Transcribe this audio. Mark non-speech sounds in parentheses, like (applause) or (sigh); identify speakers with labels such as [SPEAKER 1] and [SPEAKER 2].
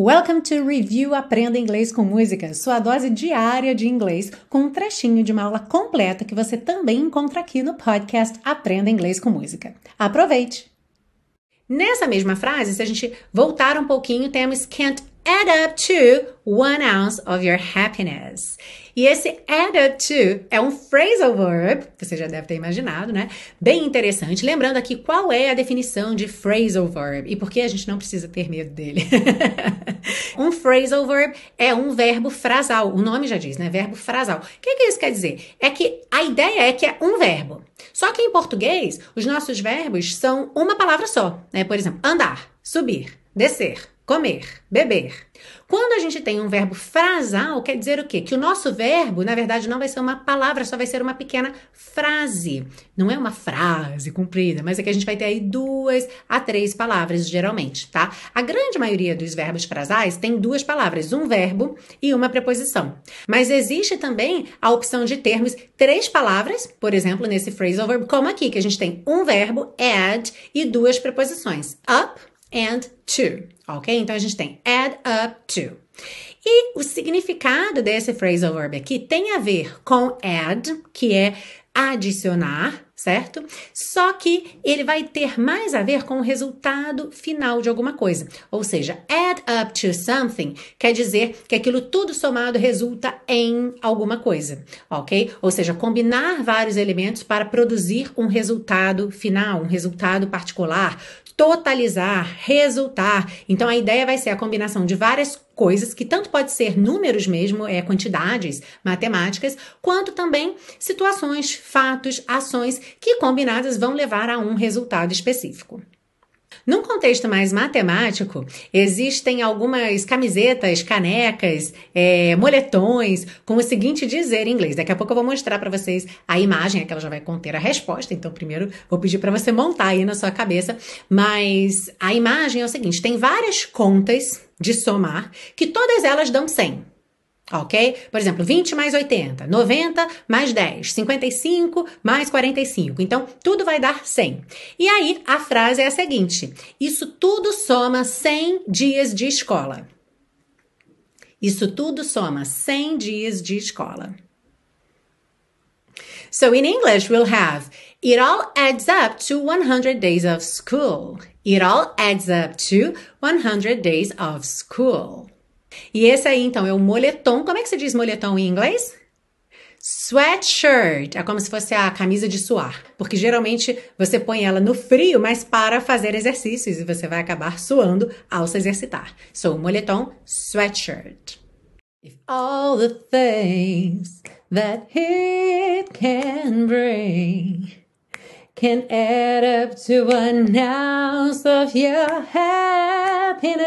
[SPEAKER 1] Welcome to Review Aprenda Inglês com Música, sua dose diária de inglês, com um trechinho de uma aula completa que você também encontra aqui no podcast Aprenda Inglês com Música. Aproveite! Nessa mesma frase, se a gente voltar um pouquinho, temos can't add up to one ounce of your happiness. E esse add up to é um phrasal verb, você já deve ter imaginado, né? Bem interessante. Lembrando aqui qual é a definição de phrasal verb e por que a gente não precisa ter medo dele. (laughs) um phrasal verb é um verbo frasal. O nome já diz, né? Verbo frasal. O que, que isso quer dizer? É que a ideia é que é um verbo. Só que em português, os nossos verbos são uma palavra só. Né? Por exemplo, andar, subir, descer comer, beber. Quando a gente tem um verbo frasal, quer dizer o quê? Que o nosso verbo, na verdade, não vai ser uma palavra, só vai ser uma pequena frase. Não é uma frase comprida, mas é que a gente vai ter aí duas a três palavras, geralmente, tá? A grande maioria dos verbos frasais tem duas palavras, um verbo e uma preposição. Mas existe também a opção de termos três palavras, por exemplo, nesse phrasal verb, como aqui, que a gente tem um verbo, add, e duas preposições, up and to, ok? Então a gente tem add up to. E o significado desse phrasal verb aqui tem a ver com add, que é adicionar, certo? Só que ele vai ter mais a ver com o resultado final de alguma coisa. Ou seja, add up to something quer dizer que aquilo tudo somado resulta em alguma coisa, ok? Ou seja, combinar vários elementos para produzir um resultado final, um resultado particular, totalizar, resultar. Então a ideia vai ser a combinação de várias coisas que tanto pode ser números mesmo, é quantidades matemáticas, quanto também situações, fatos, ações que combinadas vão levar a um resultado específico. Num contexto mais matemático, existem algumas camisetas, canecas, é, moletões com o seguinte dizer em inglês. Daqui a pouco eu vou mostrar para vocês a imagem, é que ela já vai conter a resposta. Então, primeiro vou pedir para você montar aí na sua cabeça. Mas a imagem é o seguinte: tem várias contas de somar que todas elas dão 100 ok? Por exemplo, 20 mais 80, 90 mais 10, 55 mais 45. Então, tudo vai dar 100. E aí, a frase é a seguinte: Isso tudo soma 100 dias de escola. Isso tudo soma 100 dias de escola. So in English, we'll have it all adds up to 100 days of school. It all adds up to 100 days of school. E esse aí, então, é o moletom. Como é que se diz moletom em inglês? Sweatshirt é como se fosse a camisa de suar, porque geralmente você põe ela no frio, mas para fazer exercícios e você vai acabar suando ao se exercitar. So, moletom, sweatshirt. If all the things that it can bring can add up to an ounce of your happiness.